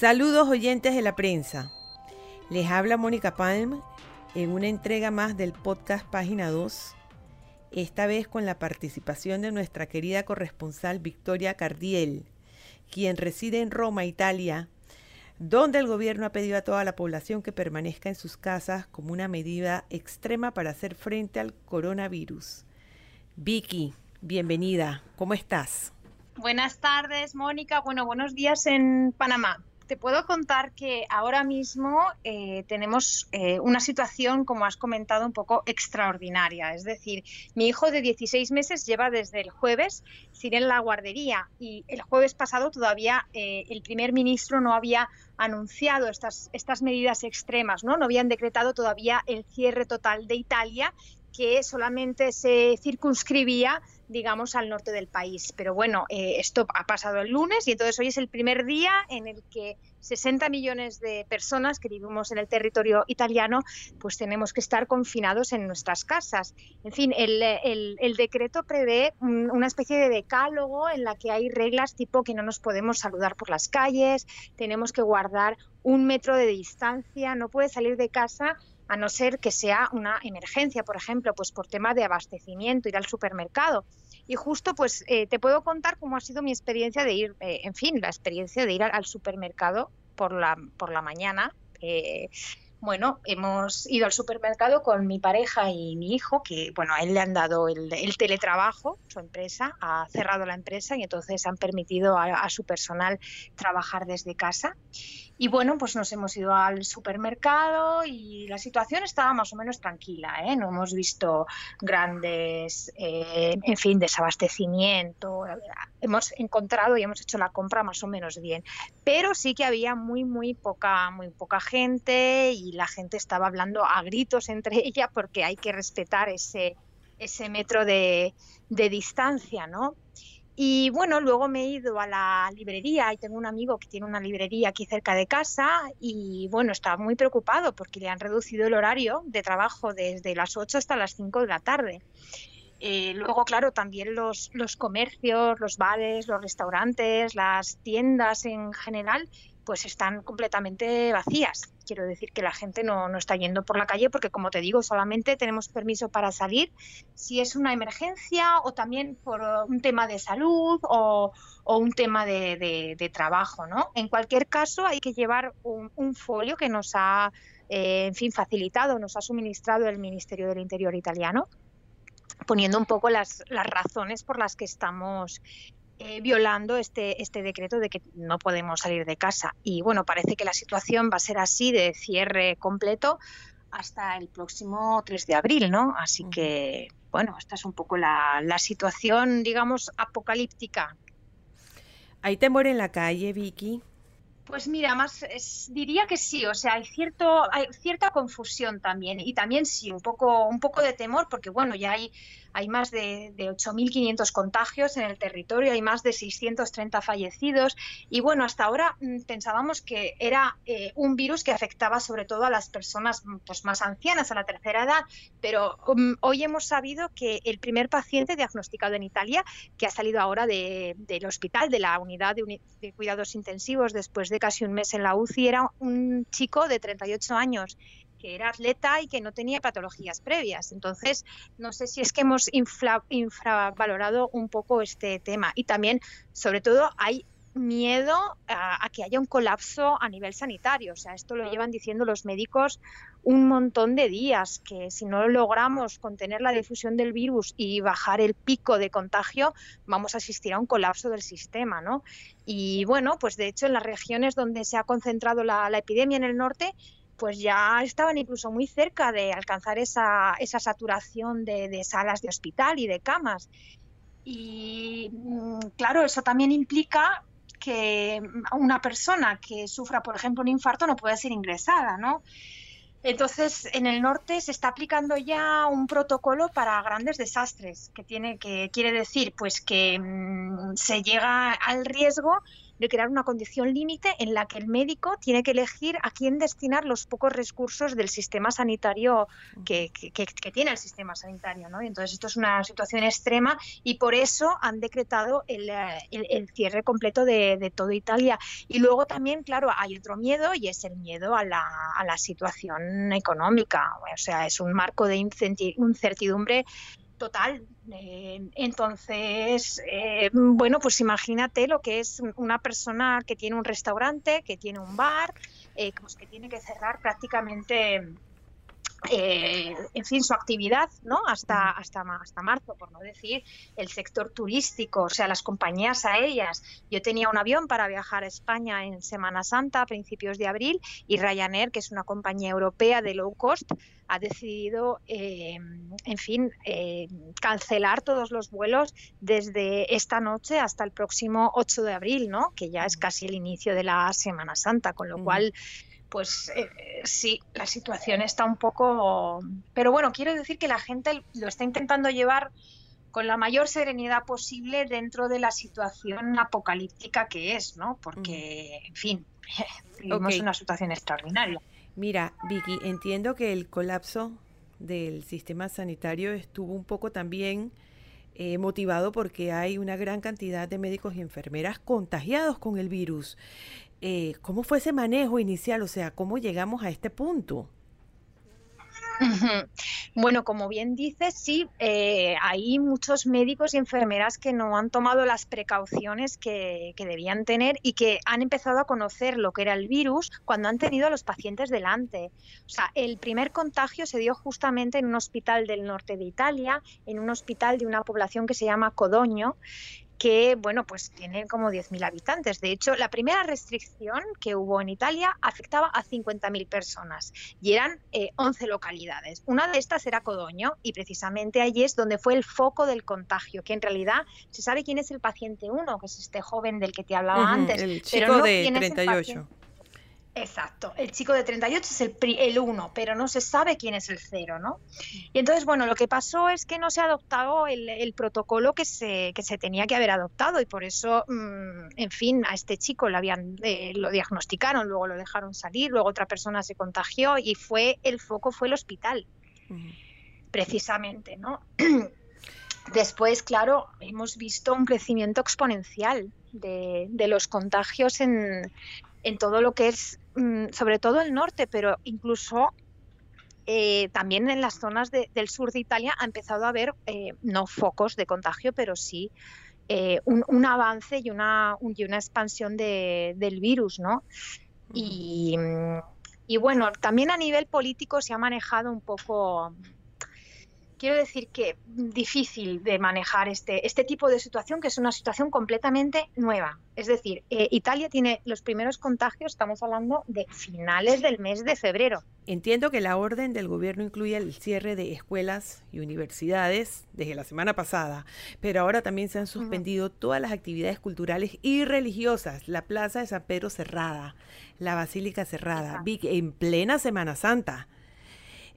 Saludos oyentes de la prensa. Les habla Mónica Palm en una entrega más del podcast Página 2, esta vez con la participación de nuestra querida corresponsal Victoria Cardiel, quien reside en Roma, Italia, donde el gobierno ha pedido a toda la población que permanezca en sus casas como una medida extrema para hacer frente al coronavirus. Vicky, bienvenida, ¿cómo estás? Buenas tardes, Mónica. Bueno, buenos días en Panamá te puedo contar que ahora mismo eh, tenemos eh, una situación, como has comentado, un poco extraordinaria. Es decir, mi hijo de 16 meses lleva desde el jueves sin en la guardería y el jueves pasado todavía eh, el primer ministro no había anunciado estas, estas medidas extremas, ¿no? no habían decretado todavía el cierre total de Italia que solamente se circunscribía digamos, al norte del país. Pero bueno, eh, esto ha pasado el lunes y entonces hoy es el primer día en el que 60 millones de personas que vivimos en el territorio italiano, pues tenemos que estar confinados en nuestras casas. En fin, el, el decreto prevé una especie de decálogo en la que hay reglas tipo que no nos podemos saludar por las calles, tenemos que guardar un metro de distancia, no puede salir de casa a no ser que sea una emergencia, por ejemplo, pues por tema de abastecimiento, ir al supermercado. Y justo pues eh, te puedo contar cómo ha sido mi experiencia de ir, eh, en fin, la experiencia de ir al, supermercado por la, por la mañana. Eh, bueno, hemos ido al supermercado con mi pareja y mi hijo, que bueno, a él le han dado el, teletrabajo, su empresa, ha cerrado la empresa y entonces han permitido a, su personal trabajar desde casa. Y bueno, pues nos hemos ido al supermercado y la situación estaba más o menos tranquila, ¿eh? no hemos visto grandes, eh, en fin, desabastecimiento. Hemos encontrado y hemos hecho la compra más o menos bien, pero sí que había muy, muy poca, muy poca gente y la gente estaba hablando a gritos entre ella porque hay que respetar ese, ese metro de, de distancia, ¿no? Y bueno, luego me he ido a la librería y tengo un amigo que tiene una librería aquí cerca de casa y bueno, está muy preocupado porque le han reducido el horario de trabajo desde las 8 hasta las 5 de la tarde. Eh, luego, claro, también los, comercios, los bares, los restaurantes, las tiendas en general pues están completamente vacías. Quiero decir que la gente no, no, está yendo por la calle porque, como te digo, solamente tenemos permiso para salir si es una emergencia o también por un tema de salud o, un tema de, trabajo. ¿no? En cualquier caso, hay que llevar un, un folio que nos ha, eh, en fin, facilitado, nos ha suministrado el Ministerio del Interior italiano poniendo un poco las, las razones por las que estamos eh, violando este, este decreto de que no podemos salir de casa. Y bueno, parece que la situación va a ser así de cierre completo hasta el próximo 3 de abril, ¿no? Así que, bueno, esta es un poco la, la situación, digamos, apocalíptica. ¿Hay temor en la calle, Vicky? Pues mira, más diría que sí, o sea, hay cierto hay cierta confusión también y también sí un poco un poco de temor porque bueno, ya hay hay más de, de 8.500 contagios en el territorio, hay más de 630 fallecidos y bueno, hasta ahora mm, pensábamos que era eh, un virus que afectaba sobre todo a las personas mm, pues, más ancianas, a la tercera edad, pero mm, hoy hemos sabido que el primer paciente diagnosticado en Italia, que ha salido ahora de, del hospital, de la unidad de, de cuidados intensivos después de casi un mes en la UCI, era un chico de 38 años que era atleta y que no tenía patologías previas. Entonces, no sé si es que hemos infravalorado un poco este tema. Y también, sobre todo, hay miedo a, que haya un colapso a nivel sanitario. O sea, esto lo llevan diciendo los médicos un montón de días, que si no logramos contener la difusión del virus y bajar el pico de contagio, vamos a asistir a un colapso del sistema, ¿no? Y bueno, pues de hecho en las regiones donde se ha concentrado la epidemia en el norte, pues ya estaban incluso muy cerca de alcanzar esa, esa saturación de, salas de hospital y de camas. Y mm, claro, eso también implica que una persona que sufra, por ejemplo, un infarto no puede ser ingresada, ¿no? Entonces, en el norte se está aplicando ya un protocolo para grandes desastres, que tiene que quiere decir pues que mm, se llega al riesgo de crear una condición límite en la que el médico tiene que elegir a quién destinar los pocos recursos del sistema sanitario que, tiene el sistema sanitario. ¿no? entonces esto es una situación extrema y por eso han decretado el, eh, cierre completo de, de toda Italia. Y luego también, claro, hay otro miedo y es el miedo a la, a la situación económica. O sea, es un marco de incertidumbre total. Eh, entonces, eh, bueno, pues imagínate lo que es una persona que tiene un restaurante, que tiene un bar, eh, pues que tiene que cerrar prácticamente eh, en fin, su actividad, ¿no? Hasta, hasta, hasta marzo, por no decir el sector turístico, o sea, las compañías aéreas. Yo tenía un avión para viajar a España en Semana Santa a principios de abril y Ryanair, que es una compañía europea de low cost, ha decidido, eh, en fin, eh, cancelar todos los vuelos desde esta noche hasta el próximo 8 de abril, ¿no? Que ya es casi el inicio de la Semana Santa, con lo cual pues eh, sí, la situación está un poco... Pero bueno, quiero decir que la gente lo está intentando llevar con la mayor serenidad posible dentro de la situación apocalíptica que es, ¿no? Porque, en fin, vivimos una situación extraordinaria. Mira, Vicky, entiendo que el colapso del sistema sanitario estuvo un poco también eh, motivado porque hay una gran cantidad de médicos y enfermeras contagiados con el virus. Eh, ¿cómo fue ese manejo inicial? O sea, ¿cómo llegamos a este punto? Bueno, como bien dices, sí, eh, hay muchos médicos y enfermeras que no han tomado las precauciones que, debían tener y que han empezado a conocer lo que era el virus cuando han tenido a los pacientes delante. O sea, el primer contagio se dio justamente en un hospital del norte de Italia, en un hospital de una población que se llama Codoño, que bueno, pues tiene como 10.000 habitantes. De hecho, la primera restricción que hubo en Italia afectaba a 50.000 personas y eran 11 eh, localidades. Una de estas era Codoño y precisamente allí es donde fue el foco del contagio, que en realidad se sabe quién es el paciente 1, que es este joven del que te hablaba antes. El chico de 38. Exacto, el chico de 38 es el, el 1, pero no se sabe quién es el 0, ¿no? Y entonces, bueno, lo que pasó es que no se ha adoptado el, protocolo que se, que se tenía que haber adoptado y por eso, mm, en fin, a este chico le habían, eh, lo diagnosticaron, luego lo dejaron salir, luego otra persona se contagió y fue el foco fue el hospital, precisamente, ¿no? Después, claro, hemos visto un crecimiento exponencial de, de los contagios en, en todo lo que es, sobre todo el norte, pero incluso eh, también en las zonas del sur de Italia ha empezado a haber, eh, no focos de contagio, pero sí eh, un, avance y una, y una expansión del virus, ¿no? Y, y, bueno, también a nivel político se ha manejado un poco quiero decir que difícil de manejar este, este tipo de situación, que es una situación completamente nueva. Es decir, eh, Italia tiene los primeros contagios, estamos hablando de finales del mes de febrero. Entiendo que la orden del gobierno incluye el cierre de escuelas y universidades desde la semana pasada, pero ahora también se han suspendido todas las actividades culturales y religiosas. La Plaza de San Pedro cerrada, la Basílica cerrada, en plena Semana Santa.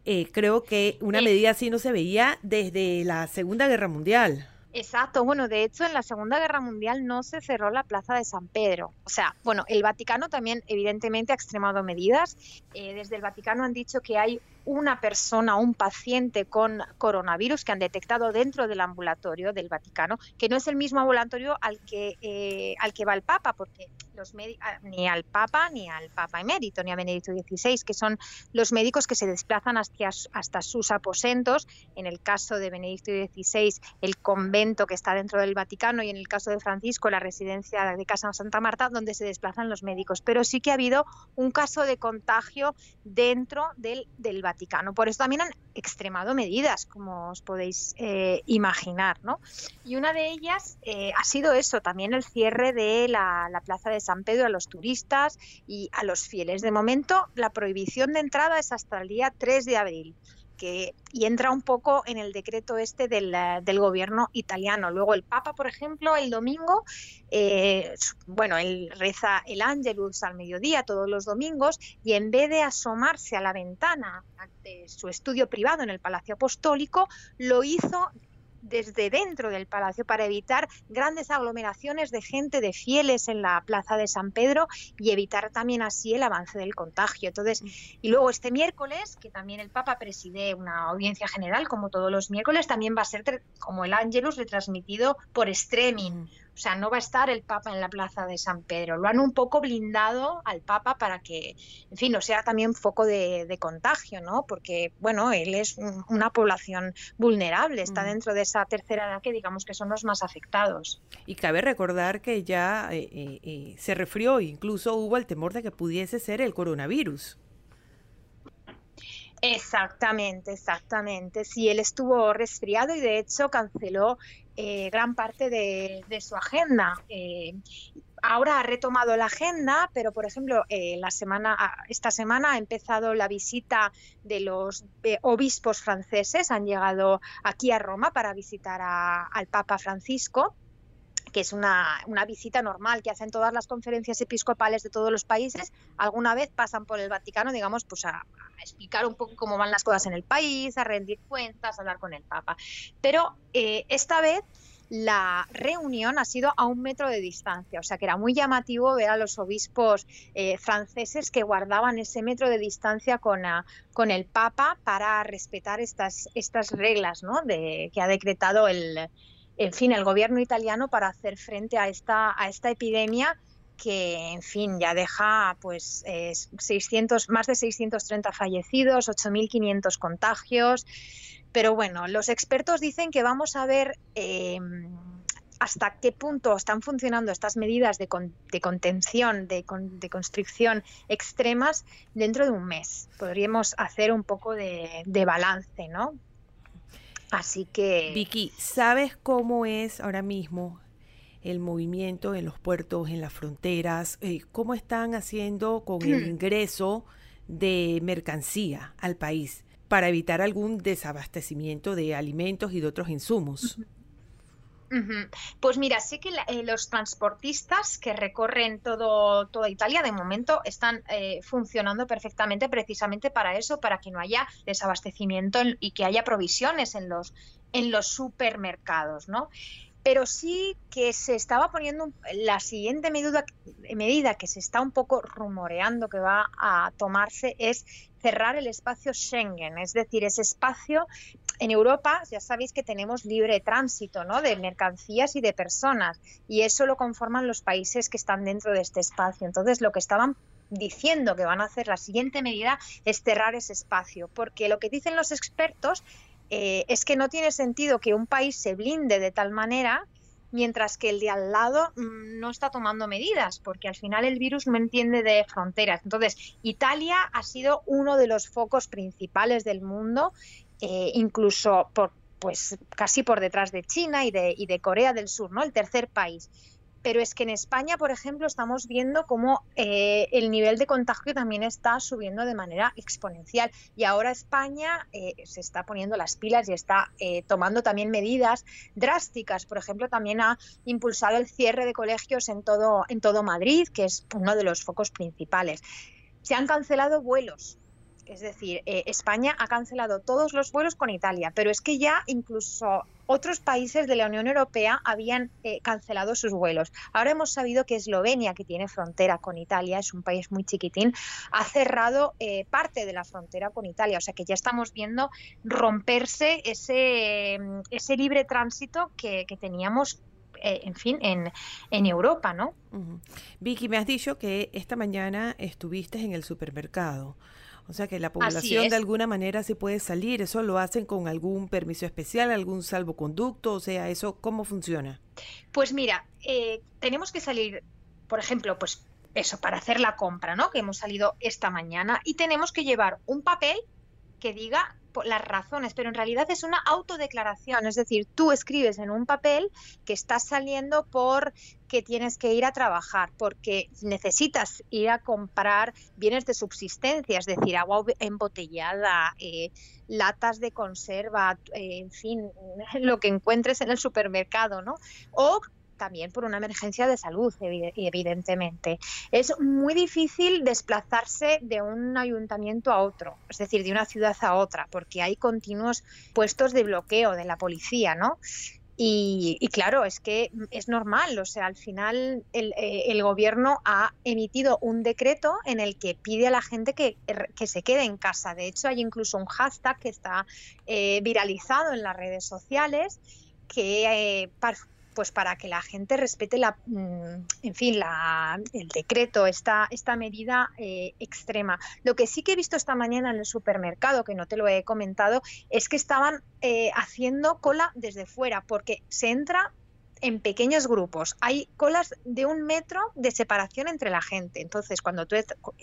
Eh, creo que una medida así no se veía desde la Segunda Guerra Mundial. Exacto, bueno, de hecho en la Segunda Guerra Mundial no se cerró la Plaza de San Pedro. O sea, bueno, el Vaticano también evidentemente ha extremado medidas. Eh, desde el Vaticano han dicho que hay una persona, un paciente con coronavirus que han detectado dentro del ambulatorio del Vaticano, que no es el mismo ambulatorio al que, eh, al que va el Papa, porque los ah, ni al Papa ni al Papa emérito ni a Benedicto XVI, que son los médicos que se desplazan hasta, hasta sus aposentos. En el caso de Benedicto XVI, el convento que está dentro del Vaticano y en el caso de Francisco, la residencia de Casa Santa Marta, donde se desplazan los médicos. Pero sí que ha habido un caso de contagio dentro del, del Vaticano. Por eso también han extremado medidas, como os podéis eh, imaginar. ¿no? Y una de ellas eh, ha sido eso, también el cierre de la, la Plaza de San Pedro a los turistas y a los fieles. De momento, la prohibición de entrada es hasta el día 3 de abril. Que, y entra un poco en el decreto este del, gobierno italiano. Luego el Papa, por ejemplo, el domingo, eh, bueno, él reza el Ángelus al mediodía todos los domingos y en vez de asomarse a la ventana de su estudio privado en el Palacio Apostólico, lo hizo desde dentro del palacio para evitar grandes aglomeraciones de gente, de fieles en la plaza de San Pedro y evitar también así el avance del contagio. Entonces, y luego este miércoles, que también el Papa preside una audiencia general, como todos los miércoles, también va a ser como el Ángelus retransmitido por streaming. O sea, no va a estar el Papa en la plaza de San Pedro. Lo han un poco blindado al Papa para que, en fin, no sea también foco de, contagio, ¿no? Porque, bueno, él es una población vulnerable, está dentro de esa tercera edad que digamos que son los más afectados. Y cabe recordar que ya eh, eh, eh, se refrió, incluso hubo el temor de que pudiese ser el coronavirus. Exactamente, exactamente. Sí, él estuvo resfriado y de hecho canceló eh, gran parte de, su agenda. Eh, ahora ha retomado la agenda, pero por ejemplo, eh, la semana, ah, esta semana ha empezado la visita de los obispos franceses, han llegado aquí a Roma para visitar al Papa Francisco que es una, visita normal que hacen todas las conferencias episcopales de todos los países, alguna vez pasan por el Vaticano, digamos, pues a, explicar un poco cómo van las cosas en el país, a rendir cuentas, a hablar con el Papa. Pero eh, esta vez la reunión ha sido a un metro de distancia, o sea que era muy llamativo ver a los obispos eh, franceses que guardaban ese metro de distancia con, con el Papa para respetar estas, estas reglas ¿no? de, que ha decretado el, en fin, el gobierno italiano para hacer frente a esta, a esta epidemia que, en fin, ya deja pues 600, más de 630 fallecidos, 8.500 contagios. Pero bueno, los expertos dicen que vamos a ver em, hasta qué punto están funcionando estas medidas de, contención, de, de, constricción extremas dentro de un mes. Podríamos hacer un poco de balance, ¿no? Así que... Vicky, ¿sabes cómo es ahora mismo el movimiento en los puertos, en las fronteras? Eh, ¿Cómo están haciendo con el ingreso de mercancía al país para evitar algún desabastecimiento de alimentos y de otros insumos? Pues mira, sé que eh, los transportistas que recorren todo, toda Italia de momento están eh, funcionando perfectamente precisamente para eso, para que no haya desabastecimiento y que haya provisiones en los, en los supermercados, ¿no? pero sí que se estaba poniendo la siguiente medida, medida que se está un poco rumoreando que va a tomarse es cerrar el espacio Schengen, es decir, ese espacio en Europa, ya sabéis que tenemos libre tránsito ¿no? de mercancías y de personas y eso lo conforman los países que están dentro de este espacio. Entonces, lo que estaban diciendo que van a hacer la siguiente medida es cerrar ese espacio, porque lo que dicen los expertos eh, es que no tiene sentido que un país se blinde de tal manera mientras que el de al lado mm, no está tomando medidas, porque al final el virus no entiende de fronteras. Entonces, Italia ha sido uno de los focos principales del mundo, eh, incluso por, pues casi por detrás de China y de, Corea del Sur, ¿no? El tercer país pero es que en España, por ejemplo, estamos viendo cómo eh, el nivel de contagio también está subiendo de manera exponencial. Y ahora España eh, se está poniendo las pilas y está tomando también medidas drásticas. Por ejemplo, también ha impulsado el cierre de colegios en todo, en todo Madrid, que es uno de los focos principales. Se han cancelado vuelos es decir, España ha cancelado todos los vuelos con Italia, pero es que ya incluso otros países de la Unión Europea habían eh, cancelado sus vuelos. Ahora hemos sabido que Eslovenia, que tiene frontera con Italia, es un país muy chiquitín, ha cerrado eh, parte de la frontera con Italia. O sea que ya estamos viendo romperse ese, ese libre tránsito que, teníamos eh, en fin, en, en Europa, ¿no? Vicky, me has dicho que esta mañana estuviste en el supermercado. O sea que la población de alguna manera se puede salir, eso lo hacen con algún permiso especial, algún salvoconducto, o sea, eso cómo funciona. Pues mira, eh, tenemos que salir, por ejemplo, pues eso, para hacer la compra, ¿no? Que hemos salido esta mañana y tenemos que llevar un papel que diga las razones, pero en realidad es una autodeclaración, es decir, tú escribes en un papel que estás saliendo por que tienes que ir a trabajar, porque necesitas ir a comprar bienes de subsistencia, es decir, agua embotellada, eh, latas de conserva, eh, en fin, lo que encuentres en el supermercado, ¿no? O también por una emergencia de salud, evidentemente. Es muy difícil desplazarse de un ayuntamiento a otro, es decir, de una ciudad a otra, porque hay continuos puestos de bloqueo de la policía, ¿no? Y, claro, es que es normal, o sea, al final eh, el, gobierno ha emitido un decreto en el que pide a la gente que, que se quede en casa. De hecho, hay incluso un hashtag que está eh, viralizado en las redes sociales que eh, pues para que la gente respete la, mm, en fin, la, el decreto, esta, esta medida eh, extrema. Lo que sí que he visto esta mañana en el supermercado, que no te lo he comentado, es que estaban eh, haciendo cola desde fuera, porque se entra en pequeños grupos. Hay colas de un metro de separación entre la gente. Entonces, cuando tú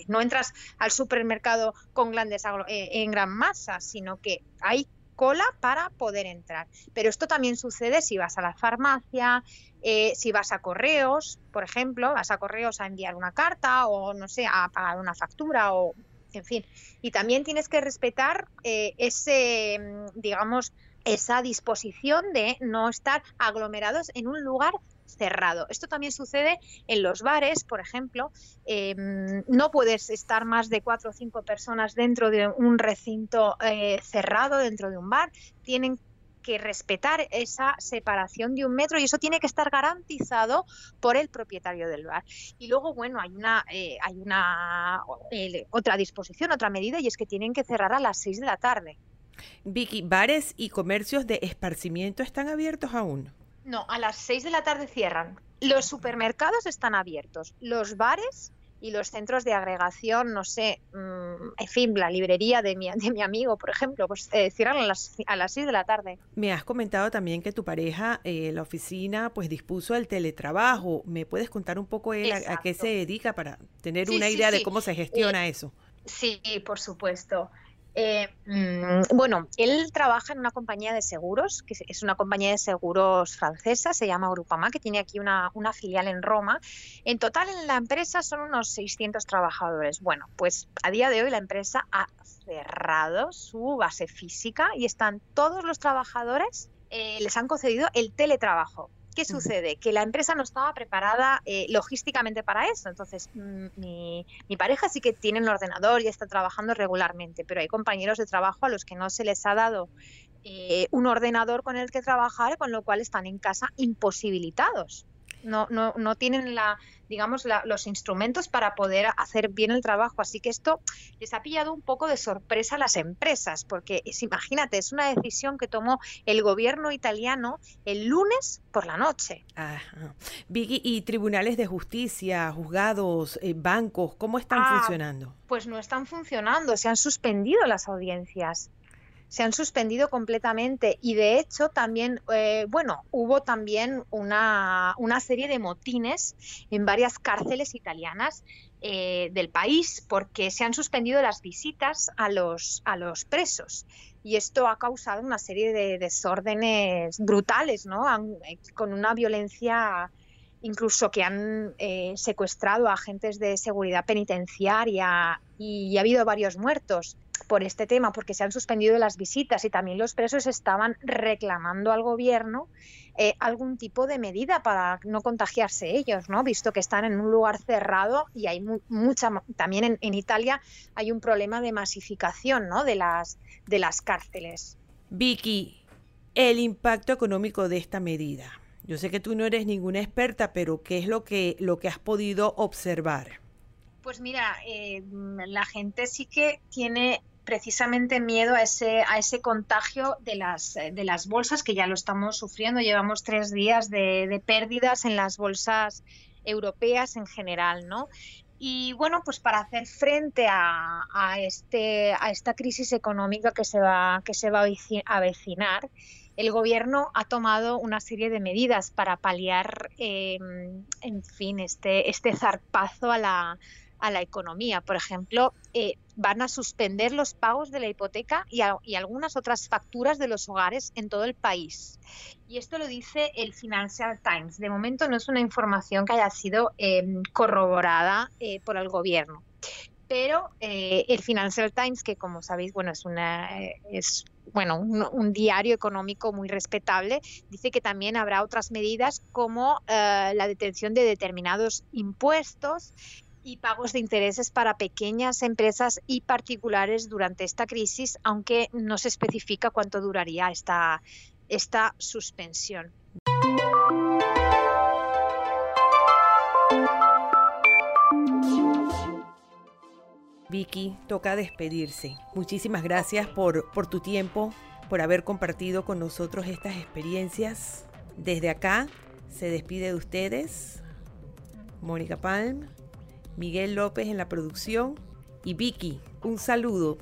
no entras al supermercado con grandes eh, en gran masa, sino que hay cola para poder entrar. Pero esto también sucede si vas a la farmacia, eh, si vas a correos, por ejemplo, vas a correos a enviar una carta o no sé, a pagar una factura o en fin. Y también tienes que respetar eh, ese, mm, digamos, esa disposición de no estar aglomerados en un lugar cerrado. Esto también sucede en los bares, por ejemplo. Em, no puedes estar más de cuatro o cinco personas dentro de un recinto eh, cerrado, dentro de un bar. Tienen que respetar esa separación de un metro y eso tiene que estar garantizado por el propietario del bar. Y luego, bueno, hay una, eh, hay una otra disposición, otra medida y es que tienen que cerrar a las seis de la tarde. Vicky, ¿bares y comercios de esparcimiento están abiertos aún? No, a las 6 de la tarde cierran. Los supermercados están abiertos. Los bares y los centros de agregación, no sé, mm, en fin, la librería de mi, de mi amigo, por ejemplo, pues eh, cierran a las, a las 6 de la tarde. Me has comentado también que tu pareja, eh, la oficina, pues dispuso del teletrabajo. ¿Me puedes contar un poco él a, qué se dedica para tener una idea de cómo se gestiona eh, eso? Sí, por supuesto. Eh, mm, bueno, él trabaja en una compañía de seguros, que es una compañía de seguros francesa, se llama Grupama, que tiene aquí una, filial en Roma. En total en la empresa son unos 600 trabajadores. Bueno, pues a día de hoy la empresa ha cerrado su base física y están todos los trabajadores, eh, les han concedido el teletrabajo. ¿Qué sucede? Que la empresa no estaba preparada eh, logísticamente para eso. Entonces, mm, mi, pareja sí que tiene un ordenador y está trabajando regularmente, pero hay compañeros de trabajo a los que no se les ha dado eh, un ordenador con el que trabajar, con lo cual están en casa imposibilitados no, no, no tienen la, digamos, los instrumentos para poder hacer bien el trabajo. Así que esto les ha pillado un poco de sorpresa a las empresas, porque es, imagínate, es una decisión que tomó el gobierno italiano el lunes por la noche. Vicky, ¿y tribunales de justicia, juzgados, eh, bancos, cómo están ah, funcionando? Pues no están funcionando, se han suspendido las audiencias se han suspendido completamente. Y de hecho también, eh, bueno, hubo también una, serie de motines en varias cárceles italianas eh, del país porque se han suspendido las visitas a los, a los presos. Y esto ha causado una serie de desórdenes brutales, ¿no? Eh, con una violencia incluso que han secuestrado a agentes de seguridad penitenciaria y ha habido varios muertos por este tema, porque se han suspendido las visitas y también los presos estaban reclamando al gobierno eh, algún tipo de medida para no contagiarse ellos, ¿no? Visto que están en un lugar cerrado y hay mucha, también en, Italia hay un problema de masificación, ¿no? De las, de las cárceles. Vicky, el impacto económico de esta medida. Yo sé que tú no eres ninguna experta, pero ¿qué es lo que, lo que has podido observar? Pues mira, eh, la gente sí que tiene precisamente miedo a ese, a ese contagio de las, de las bolsas, que ya lo estamos sufriendo. Llevamos tres días de, pérdidas en las bolsas europeas en general, ¿no? Y bueno, pues para hacer frente a, a, este, a esta crisis económica que se va, que se va a avecinar, el gobierno ha tomado una serie de medidas para paliar, em, en fin, este, este zarpazo a la, a la economía. Por ejemplo, eh, van a suspender los pagos de la hipoteca y, algunas otras facturas de los hogares en todo el país. Y esto lo dice el Financial Times. De momento no es una información que haya sido em, corroborada eh, por el gobierno. Pero eh, el Financial Times, que como sabéis, bueno, es una es bueno, un, diario económico muy respetable, dice que también habrá otras medidas como eh, la detención de determinados impuestos y pagos de intereses para pequeñas empresas y particulares durante esta crisis, aunque no se especifica cuánto duraría esta, esta suspensión. Vicky, toca despedirse. Muchísimas gracias por, por tu tiempo, por haber compartido con nosotros estas experiencias. Desde acá se despide de ustedes Mónica Palm, Miguel López en la producción y Vicky, un saludo.